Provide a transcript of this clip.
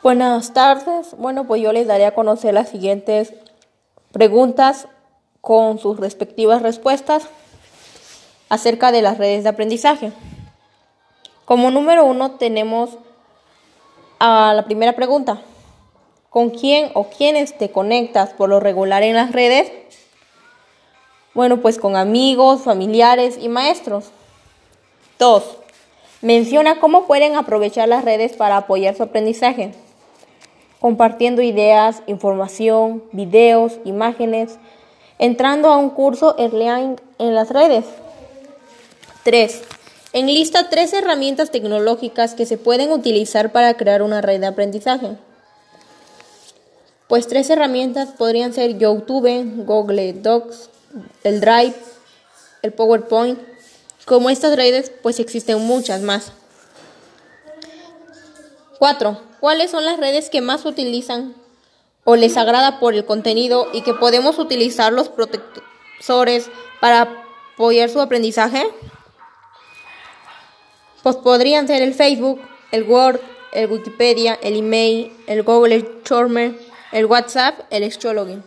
Buenas tardes. Bueno, pues yo les daré a conocer las siguientes preguntas con sus respectivas respuestas acerca de las redes de aprendizaje. Como número uno tenemos a la primera pregunta. ¿Con quién o quiénes te conectas por lo regular en las redes? Bueno, pues con amigos, familiares y maestros. 2. Menciona cómo pueden aprovechar las redes para apoyar su aprendizaje, compartiendo ideas, información, videos, imágenes, entrando a un curso online en las redes. 3. Enlista tres herramientas tecnológicas que se pueden utilizar para crear una red de aprendizaje. Pues tres herramientas podrían ser YouTube, Google Docs, el Drive, el PowerPoint. Como estas redes, pues existen muchas más. 4. ¿Cuáles son las redes que más utilizan o les agrada por el contenido y que podemos utilizar los protectores para apoyar su aprendizaje? Pues podrían ser el Facebook, el Word, el Wikipedia, el email, el Google Charmer, el WhatsApp, el Astrology.